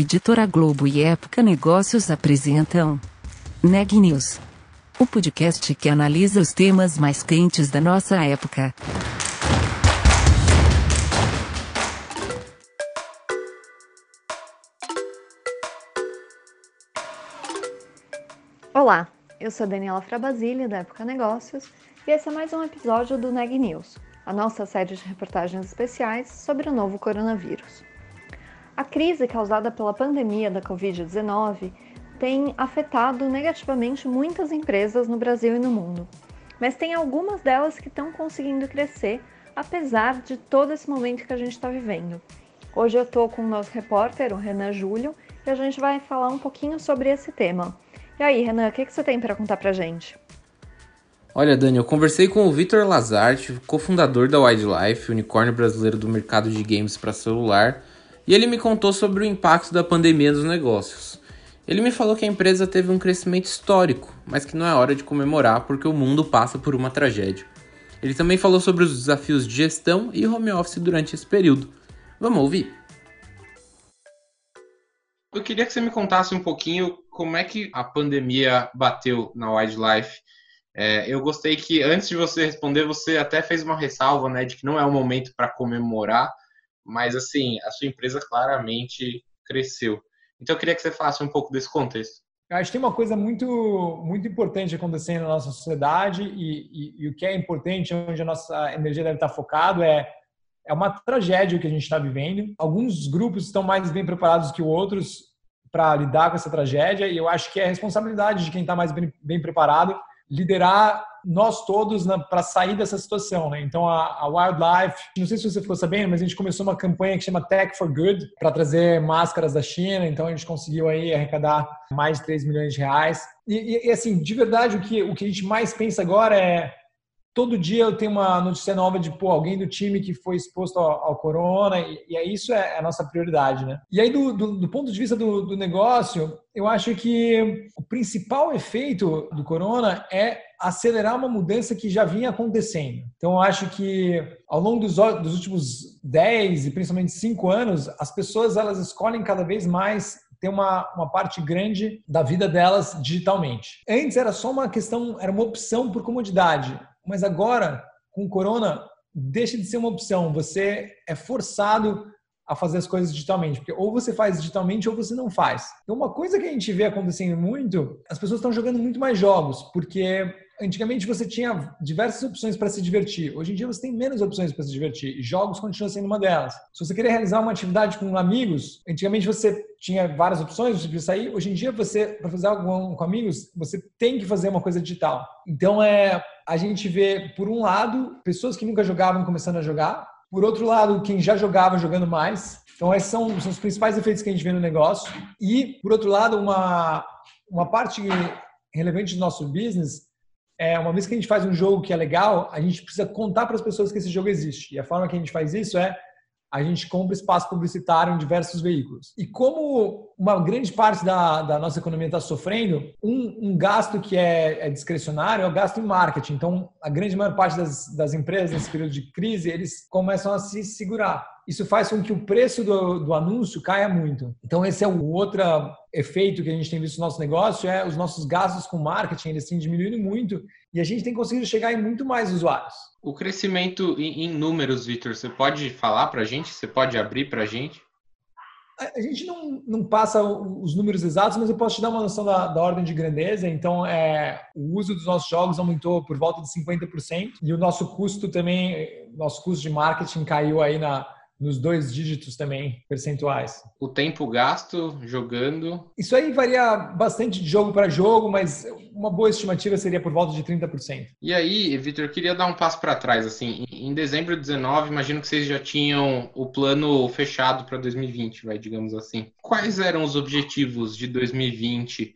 Editora Globo e Época Negócios apresentam Neg News, o podcast que analisa os temas mais quentes da nossa época. Olá, eu sou Daniela Frabasile, da Época Negócios, e esse é mais um episódio do Neg News, a nossa série de reportagens especiais sobre o novo coronavírus. A crise causada pela pandemia da Covid-19 tem afetado negativamente muitas empresas no Brasil e no mundo, mas tem algumas delas que estão conseguindo crescer apesar de todo esse momento que a gente está vivendo. Hoje eu estou com o nosso repórter, o Renan Júlio, e a gente vai falar um pouquinho sobre esse tema. E aí, Renan, o que, que você tem para contar para gente? Olha, Dani, eu conversei com o Vitor Lazarte, cofundador da Wildlife, unicórnio brasileiro do mercado de games para celular, e ele me contou sobre o impacto da pandemia nos negócios. Ele me falou que a empresa teve um crescimento histórico, mas que não é hora de comemorar porque o mundo passa por uma tragédia. Ele também falou sobre os desafios de gestão e home office durante esse período. Vamos ouvir? Eu queria que você me contasse um pouquinho como é que a pandemia bateu na Wildlife. É, eu gostei que antes de você responder, você até fez uma ressalva, né, de que não é o momento para comemorar, mas assim, a sua empresa claramente cresceu. Então eu queria que você falasse um pouco desse contexto. Acho que tem uma coisa muito, muito importante acontecendo na nossa sociedade e, e, e o que é importante, onde a nossa energia deve estar focado é é uma tragédia que a gente está vivendo. Alguns grupos estão mais bem preparados que outros para lidar com essa tragédia e eu acho que é responsabilidade de quem está mais bem, bem preparado liderar nós todos para sair dessa situação. Né? Então, a, a, Wildlife, não sei se você ficou sabendo, mas a gente começou uma campanha que chama Tech for Good para trazer máscaras da China. Então, a gente conseguiu aí arrecadar mais de 3 milhões de reais. E, e, assim, de verdade, o que, o que a gente mais pensa agora é todo dia eu tenho uma notícia nova de pô, alguém do time que foi exposto ao, ao corona, e, e isso é a nossa prioridade, né? E aí, do, do, do ponto de vista do, do, negócio, eu acho que o principal efeito do corona é acelerar uma mudança que já vinha acontecendo. Então, eu acho que ao longo dos, dos últimos 10 e principalmente 5 anos, as pessoas elas escolhem cada vez mais ter uma, uma parte grande da vida delas digitalmente. Antes era só uma questão, era uma opção por comodidade. Mas agora, com o corona, deixa de ser uma opção. Você é forçado a fazer as coisas digitalmente, porque ou você faz digitalmente ou você não faz. Então, uma coisa que a gente vê acontecendo muito, as pessoas estão jogando muito mais jogos, porque antigamente você tinha diversas opções para se divertir. Hoje em dia você tem menos opções para se divertir. E jogos continuam sendo uma delas. Se você querer realizar uma atividade com amigos, antigamente você tinha várias opções, você podia sair. Hoje em dia você, para fazer algo com amigos, você tem que fazer uma coisa digital. Então é, a gente vê por um lado pessoas que nunca jogavam começando a jogar. Por outro lado, quem já jogava jogando mais. Então, esses são, são os principais efeitos que a gente vê no negócio. E, por outro lado, uma, uma parte relevante do nosso business é, uma vez que a gente faz um jogo que é legal, a gente precisa contar para as pessoas que esse jogo existe. E a forma que a gente faz isso é a gente compra espaço publicitário em diversos veículos. E como uma grande parte da, da nossa economia está sofrendo, um, um, gasto que é, é, é o gasto em marketing. Então, a grande maior parte das, das empresas nesse período de crise, eles começam a se segurar isso faz com que o preço do, do, anúncio caia muito. Então, esse é o outro efeito que a gente tem visto no nosso negócio, é os nossos gastos com marketing, eles têm diminuído muito e a gente tem conseguido chegar em muito mais usuários. O crescimento em, em números, Victor, você pode falar para a gente? Você pode abrir para a gente? A gente não, não passa os números exatos, mas eu posso te dar uma noção da, da ordem de grandeza. Então, é, o uso dos nossos jogos aumentou por volta de 50% e o nosso custo também, nosso custo de marketing caiu aí na, nos dois dígitos também percentuais. O tempo gasto jogando? Isso aí varia bastante de jogo para jogo, mas uma boa estimativa seria por volta de 30%. E aí, Vitor, eu queria dar um passo para trás. Assim, em dezembro de 19, imagino que vocês já tinham o plano fechado para 2020, vai, digamos assim. Quais eram os objetivos de 2020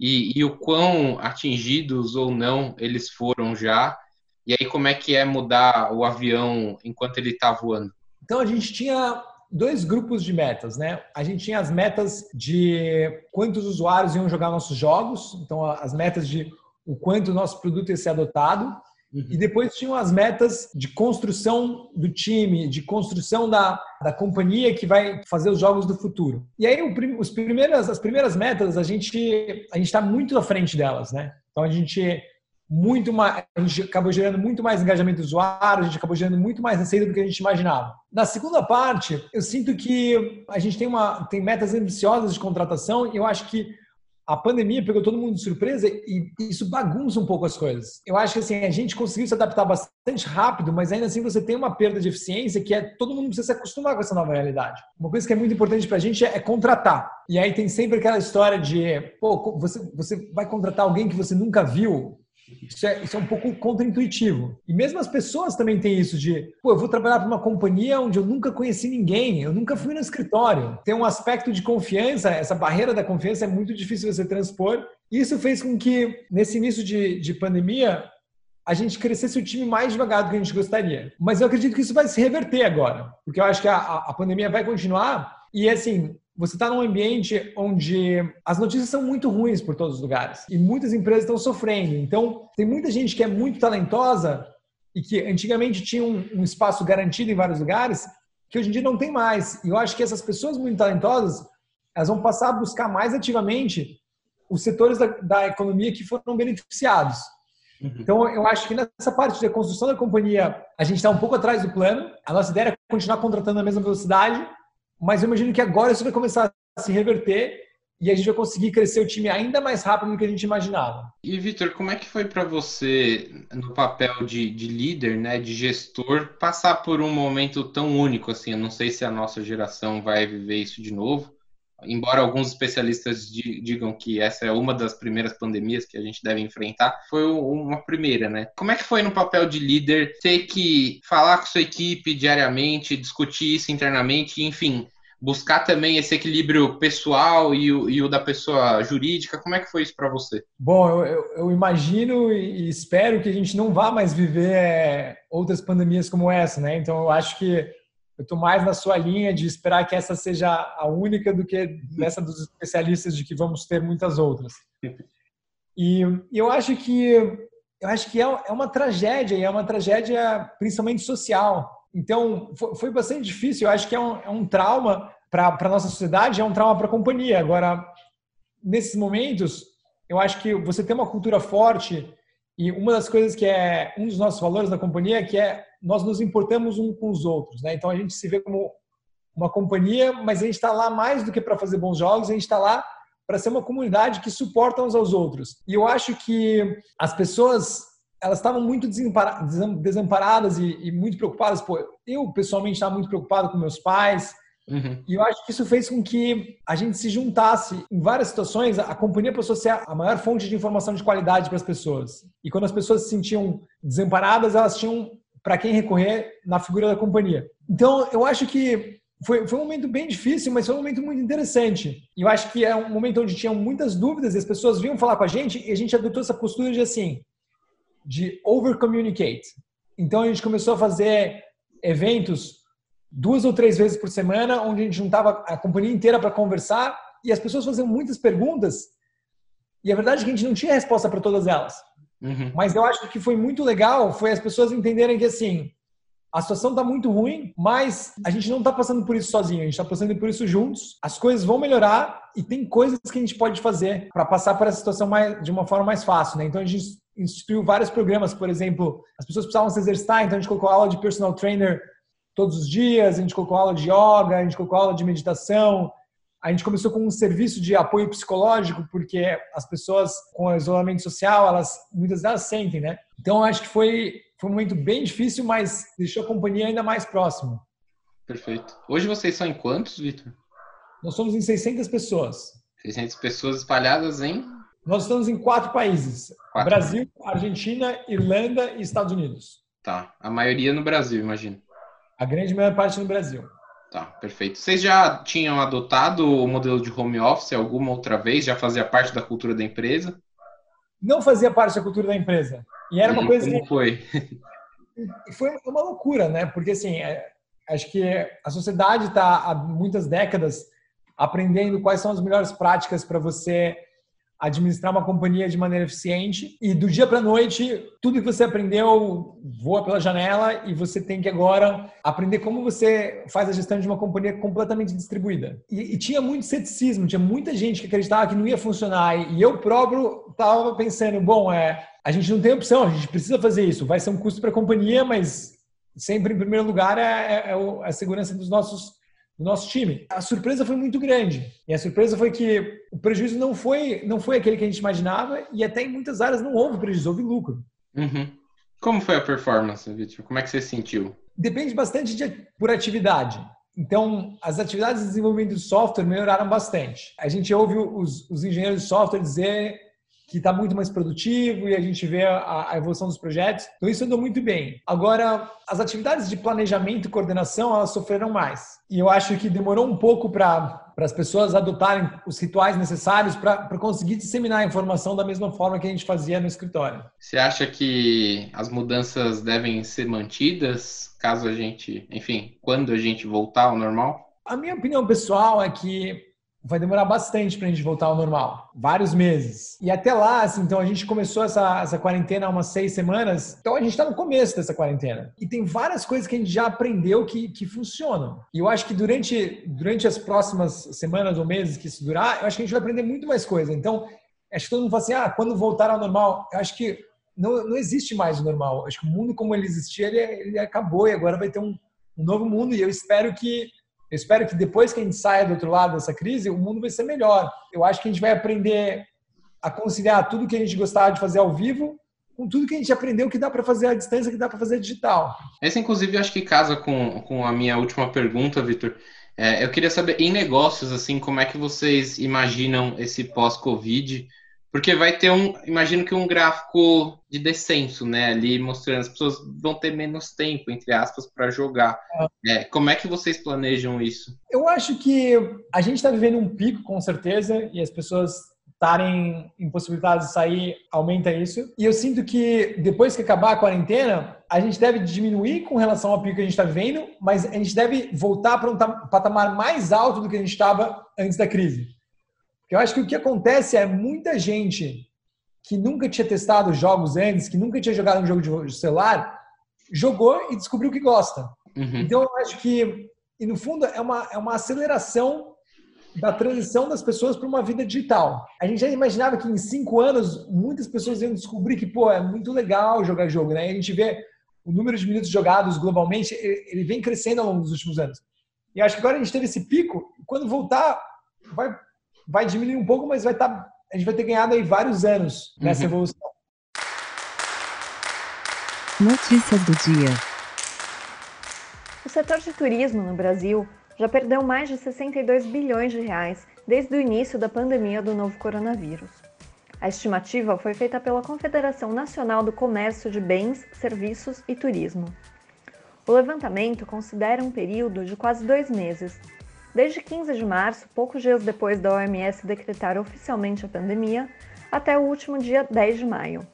e, e o quão atingidos ou não eles foram já? E aí, como é que é mudar o avião enquanto ele está voando? Então a gente tinha dois grupos de metas, né? A gente tinha as metas de quantos usuários iam jogar nossos jogos, então as metas de o quanto o nosso produto ia ser adotado, Uhum. E depois tinham as metas de construção do time, de construção da, da companhia que vai fazer os jogos do futuro. E aí, o, os primeiras, as primeiras metas, a gente a está muito à frente delas, né? Então, a gente muito mais, a gente acabou gerando muito mais engajamento do usuário, a gente acabou gerando muito mais receita do que a gente imaginava. Na segunda parte, eu sinto que a gente tem uma tem metas ambiciosas de contratação e eu acho que a pandemia pegou todo mundo de surpresa e isso bagunça um pouco as coisas. Eu acho que assim, a gente conseguiu se adaptar bastante rápido, mas ainda assim você tem uma perda de eficiência que é todo mundo precisa se acostumar com essa nova realidade. Uma coisa que é muito importante para a gente é, é, contratar. E aí tem sempre aquela história de, pô, você, você vai contratar alguém que você nunca viu, isso é, isso é um pouco contraintuitivo. E mesmo as pessoas também têm isso de, pô, eu vou trabalhar para uma companhia onde eu nunca conheci ninguém, eu nunca fui no escritório. Tem um aspecto de confiança, essa barreira da confiança é muito difícil você transpor. Isso fez com que, nesse início de, de pandemia, a gente crescesse o time mais devagar do que a gente gostaria. Mas eu acredito que isso vai se reverter agora, porque eu acho que a, a pandemia vai continuar e, assim, você está num ambiente onde as notícias são muito ruins por todos os lugares e muitas empresas estão sofrendo. Então, tem muita gente que é muito talentosa e que antigamente tinha um, um, espaço garantido em vários lugares que hoje em dia não tem mais. E eu acho que essas pessoas muito talentosas elas vão passar a buscar mais ativamente os setores da, da economia que foram beneficiados. Uhum. Então, eu acho que nessa parte da construção da companhia, a gente está um pouco atrás do plano. A nossa ideia é continuar contratando na mesma velocidade, mas eu imagino que agora isso vai começar a se reverter e a gente vai conseguir crescer o time ainda mais rápido do que a gente imaginava. E Vitor, como é que foi para você no papel de, de, líder, né, de gestor, passar por um momento tão único assim? Eu não sei se a nossa geração vai viver isso de novo. Embora alguns especialistas digam que essa é uma das primeiras pandemias que a gente deve enfrentar, foi uma primeira, né? Como é que foi no papel de líder ter que falar com sua equipe diariamente, discutir isso internamente, enfim, buscar também esse equilíbrio pessoal e o, e o da pessoa jurídica. Como é que foi isso para você? Bom, eu, eu, eu, imagino e espero que a gente não vá mais viver é, outras pandemias como essa, né? Então, eu acho que eu estou mais na sua linha de esperar que essa seja a única do que nessa dos especialistas de que vamos ter muitas outras. E eu acho que eu acho que é, é uma tragédia e é uma tragédia principalmente social. Então, foi, bastante difícil. Eu acho que é um, é um trauma para a nossa sociedade, é um trauma para a companhia. Agora, nesses momentos, eu acho que você tem uma cultura forte e uma das coisas que é um dos nossos valores da companhia é que é nós nos importamos uns com os outros. Né? Então, a gente se vê como uma companhia, mas a gente está lá mais do que para fazer bons jogos, a gente está lá para ser uma comunidade que suporta uns aos outros. E eu acho que as pessoas elas estavam muito desamparadas e, e, muito preocupadas. Pô, eu pessoalmente estava muito preocupado com meus pais. Uhum. E eu acho que isso fez com que a gente se juntasse. Em várias situações, a companhia passou a ser a maior fonte de informação de qualidade para as pessoas. E quando as pessoas se sentiam desamparadas, elas tinham para quem recorrer na figura da companhia. Então, eu acho que foi, foi um momento bem difícil, mas foi um momento muito interessante. E eu acho que é um momento onde tinham muitas dúvidas e as pessoas vinham falar com a gente e a gente adotou essa postura de assim, de over communicate. Então a gente começou a fazer eventos duas ou três vezes por semana, onde a gente juntava a companhia inteira para conversar e as pessoas faziam muitas perguntas. E a verdade é que a gente não tinha resposta para todas elas. Uhum. Mas eu acho que foi muito legal, foi as pessoas entenderem que assim, a situação está muito ruim, mas a gente não está passando por isso sozinho, a gente está passando por isso juntos. As coisas vão melhorar e tem coisas que a gente pode fazer para passar por essa situação mais, de uma forma mais fácil. Né? Então a gente instituiu vários programas, por exemplo, as pessoas precisavam se exercitar, então a gente colocou aula de personal trainer todos os dias, a gente colocou aula de yoga, a gente colocou aula de meditação, a gente começou com um serviço de apoio psicológico, porque as pessoas com isolamento social, elas muitas delas sentem, né? Então acho que foi foi um momento bem difícil, mas deixou a companhia ainda mais próximo. Perfeito. Hoje vocês são em quantos, Vitor? Nós somos em 600 pessoas. 600 pessoas espalhadas em nós estamos em quatro países: quatro. Brasil, Argentina, Irlanda e Estados Unidos. Tá. A maioria no Brasil, imagino. A grande maior parte no Brasil. Tá, perfeito. Vocês já tinham adotado o modelo de home office alguma outra vez? Já fazia parte da cultura da empresa? Não fazia parte da cultura da empresa. E era uma hum, coisa como que... foi? Foi uma loucura, né? Porque assim, é, acho que a sociedade está há muitas décadas aprendendo quais são as melhores práticas para você administrar uma companhia de maneira eficiente e do dia para noite tudo que você aprendeu voa pela janela e você tem que agora aprender como você faz a gestão de uma companhia completamente distribuída. E, e tinha muito ceticismo, tinha muita gente que acreditava que não ia funcionar e eu próprio estava pensando, bom, é, a gente não tem opção, a gente precisa fazer isso, vai ser um custo para a companhia, mas sempre em primeiro lugar é, é, é a segurança dos nossos do nosso time. A surpresa foi muito grande. E a surpresa foi que o prejuízo não foi, não foi aquele que a gente imaginava e até em muitas áreas não houve prejuízo, houve lucro. Uhum. Como foi a performance, Vitor? Como é que você sentiu? Depende bastante de, por atividade. Então, as atividades de desenvolvimento de software melhoraram bastante. A gente ouve os, os engenheiros de software dizer que está muito mais produtivo e a gente vê a, a, evolução dos projetos. Então isso andou muito bem. Agora, as atividades de planejamento e coordenação, elas sofreram mais. E eu acho que demorou um pouco para para as pessoas adotarem os rituais necessários para conseguir disseminar a informação da mesma forma que a gente fazia no escritório. Você acha que as mudanças devem ser mantidas caso a gente, enfim, quando a gente voltar ao normal? A minha opinião pessoal é que vai demorar bastante para a gente voltar ao normal, vários meses. E até lá, assim, então a gente começou essa, essa quarentena há umas seis semanas, então a gente está no começo dessa quarentena. E tem várias coisas que a gente já aprendeu que, que funcionam. E eu acho que durante, durante as próximas semanas ou meses que isso durar, eu acho que a gente vai aprender muito mais coisa. Então, acho que todo mundo fala assim, ah, quando voltar ao normal, eu acho que não, não existe mais o normal. Acho que o mundo como ele existia, ele, ele acabou e agora vai ter um, um novo mundo. E eu espero que eu espero que depois que a gente saia do outro lado dessa crise, o mundo vai ser melhor. Eu acho que a gente vai aprender a conciliar tudo que a gente gostava de fazer ao vivo com tudo que a gente aprendeu que dá para fazer à distância, que dá para fazer digital. Essa, inclusive, acho que casa com, com a minha última pergunta, Vitor. É, eu queria saber, em negócios, assim, como é que vocês imaginam esse pós-Covid? Porque vai ter um, imagino que um gráfico de descenso, né? Ali mostrando as pessoas vão ter menos tempo, entre aspas, para jogar. É, como é que vocês planejam isso? Eu acho que a gente está vivendo um pico, com certeza, e as pessoas estarem impossibilitadas de sair aumenta isso. E eu sinto que depois que acabar a quarentena, a gente deve diminuir com relação ao pico que a gente está vivendo, mas a gente deve voltar para um patamar mais alto do que a gente estava antes da crise. Eu acho que o que acontece é muita gente que nunca tinha testado jogos antes, que nunca tinha jogado um jogo de celular, jogou e descobriu que gosta. Uhum. Então, eu acho que, e no fundo, é uma, é uma aceleração da transição das pessoas para uma vida digital. A gente já imaginava que em cinco anos muitas pessoas iam descobrir que, pô, é muito legal jogar jogo, né? A gente vê o número de minutos jogados globalmente, ele vem crescendo ao longo dos últimos anos. E acho que agora a gente teve esse pico, quando voltar, vai vai diminuir um pouco, mas vai estar, tá, a gente vai ter ganhado aí vários anos nessa uhum. evolução. Notícias do dia. O setor de turismo no Brasil já perdeu mais de 62 bilhões de reais desde o início da pandemia do novo coronavírus. A estimativa foi feita pela Confederação Nacional do Comércio de Bens, Serviços e Turismo. O levantamento considera um período de quase dois meses, desde 15 de março, poucos dias depois da OMS decretar oficialmente a pandemia, até o último dia 10 de maio.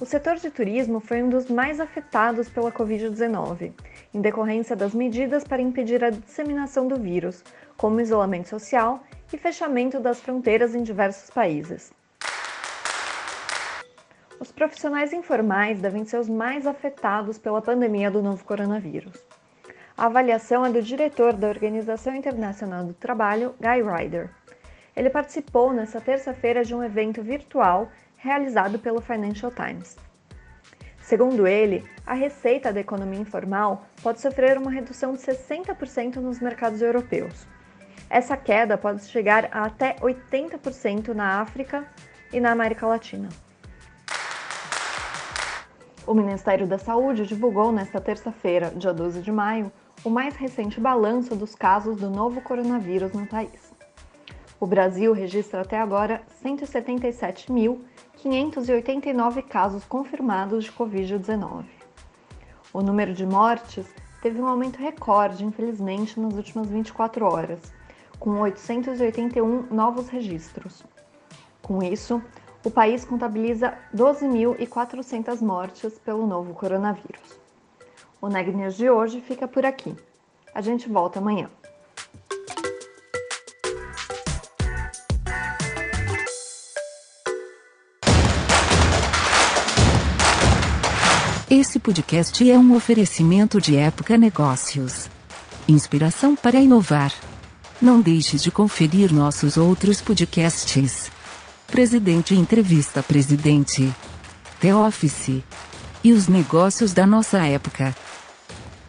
O setor de turismo foi um dos mais afetados pela Covid-19, em decorrência das medidas para impedir a disseminação do vírus, como isolamento social e fechamento das fronteiras em diversos países. Os profissionais informais devem ser os mais afetados pela pandemia do novo coronavírus. A avaliação é do diretor da Organização Internacional do Trabalho, Guy Ryder. Ele participou nesta terça-feira de um evento virtual realizado pelo Financial Times. Segundo ele, a receita da economia informal pode sofrer uma redução de 60% nos mercados europeus. Essa queda pode chegar a até 80% na África e na América Latina. O Ministério da Saúde divulgou nesta terça-feira, dia 12 de maio, o mais recente balanço dos casos do novo coronavírus no país. O Brasil registra até agora 177.589 casos confirmados de Covid-19. O número de mortes teve um aumento recorde, infelizmente, nas últimas 24 horas, com 881 novos registros. Com isso, o país contabiliza 12.400 mortes pelo novo coronavírus. O Neg News de hoje fica por aqui. A gente volta amanhã. Esse podcast é um oferecimento de Época Negócios. Inspiração para inovar. Não deixe de conferir nossos outros podcasts. Presidente Entrevista Presidente. The Office. E os negócios da nossa época.